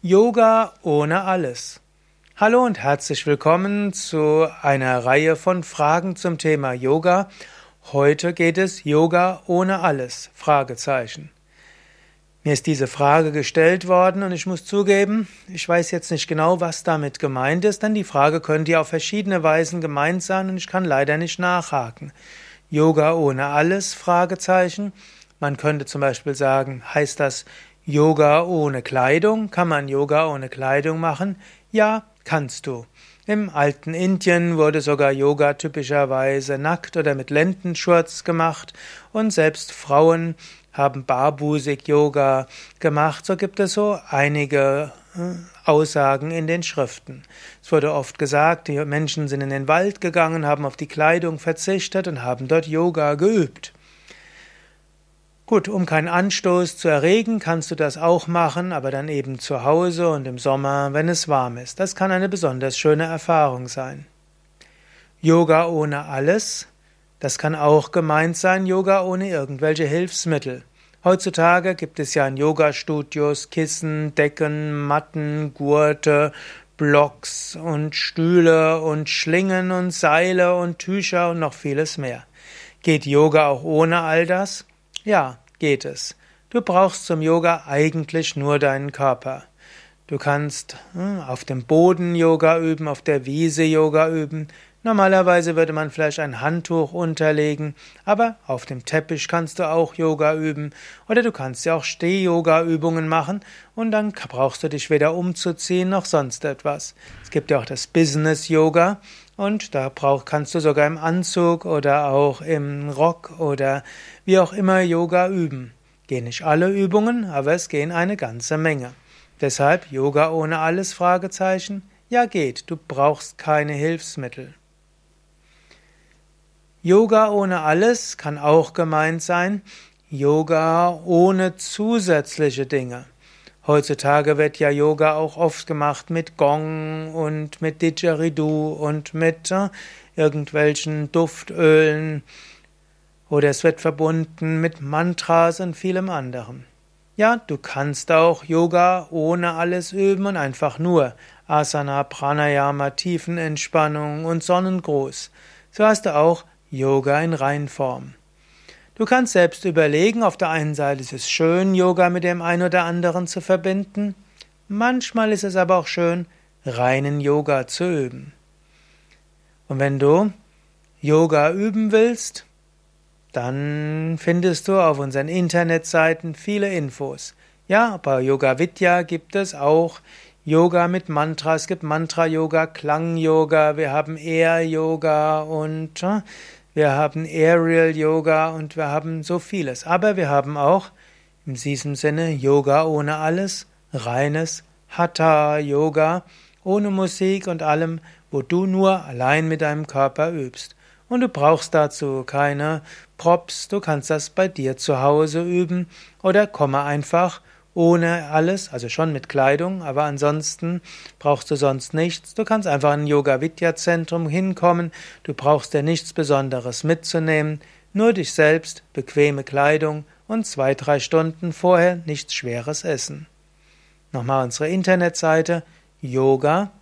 Yoga ohne alles. Hallo und herzlich willkommen zu einer Reihe von Fragen zum Thema Yoga. Heute geht es Yoga ohne alles? Fragezeichen. Mir ist diese Frage gestellt worden und ich muss zugeben, ich weiß jetzt nicht genau, was damit gemeint ist, denn die Frage könnte ja auf verschiedene Weisen gemeint sein und ich kann leider nicht nachhaken. Yoga ohne alles? Fragezeichen. Man könnte zum Beispiel sagen, heißt das Yoga ohne Kleidung? Kann man Yoga ohne Kleidung machen? Ja, kannst du. Im alten Indien wurde sogar Yoga typischerweise nackt oder mit Lendenschurz gemacht und selbst Frauen haben barbusig Yoga gemacht. So gibt es so einige äh, Aussagen in den Schriften. Es wurde oft gesagt, die Menschen sind in den Wald gegangen, haben auf die Kleidung verzichtet und haben dort Yoga geübt. Gut, um keinen Anstoß zu erregen, kannst du das auch machen, aber dann eben zu Hause und im Sommer, wenn es warm ist. Das kann eine besonders schöne Erfahrung sein. Yoga ohne alles, das kann auch gemeint sein, Yoga ohne irgendwelche Hilfsmittel. Heutzutage gibt es ja in Yoga-Studios Kissen, Decken, Matten, Gurte, Blocks und Stühle und Schlingen und Seile und Tücher und noch vieles mehr. Geht Yoga auch ohne all das? Ja, geht es. Du brauchst zum Yoga eigentlich nur deinen Körper. Du kannst hm, auf dem Boden Yoga üben, auf der Wiese Yoga üben. Normalerweise würde man vielleicht ein Handtuch unterlegen, aber auf dem Teppich kannst du auch Yoga üben. Oder du kannst ja auch Steh-Yoga-Übungen machen und dann brauchst du dich weder umzuziehen noch sonst etwas. Es gibt ja auch das Business-Yoga und da brauch, kannst du sogar im Anzug oder auch im Rock oder wie auch immer Yoga üben. Gehen nicht alle Übungen, aber es gehen eine ganze Menge. Deshalb Yoga ohne alles? Fragezeichen. Ja geht, du brauchst keine Hilfsmittel. Yoga ohne alles kann auch gemeint sein, Yoga ohne zusätzliche Dinge. Heutzutage wird ja Yoga auch oft gemacht mit Gong und mit Didgeridoo und mit äh, irgendwelchen Duftölen oder es wird verbunden mit Mantras und vielem anderem. Ja, du kannst auch Yoga ohne alles üben und einfach nur Asana, Pranayama, Tiefenentspannung und Sonnengruß. So hast du auch Yoga in Reinform. Du kannst selbst überlegen, auf der einen Seite ist es schön, Yoga mit dem einen oder anderen zu verbinden, manchmal ist es aber auch schön, reinen Yoga zu üben. Und wenn du Yoga üben willst, dann findest du auf unseren Internetseiten viele Infos. Ja, bei Yoga Vidya gibt es auch Yoga mit Mantra. Es gibt Mantra-Yoga, Klang-Yoga, wir haben Air-Yoga und äh, wir haben Aerial Yoga und wir haben so vieles. Aber wir haben auch in diesem Sinne Yoga ohne alles, reines Hatha Yoga, ohne Musik und allem, wo du nur allein mit deinem Körper übst. Und du brauchst dazu keine Props, du kannst das bei dir zu Hause üben oder komme einfach ohne alles, also schon mit Kleidung, aber ansonsten brauchst du sonst nichts. Du kannst einfach in ein Yoga Vidya Zentrum hinkommen, du brauchst dir nichts Besonderes mitzunehmen, nur dich selbst, bequeme Kleidung und zwei, drei Stunden vorher nichts Schweres essen. Nochmal unsere Internetseite yoga-vidya.de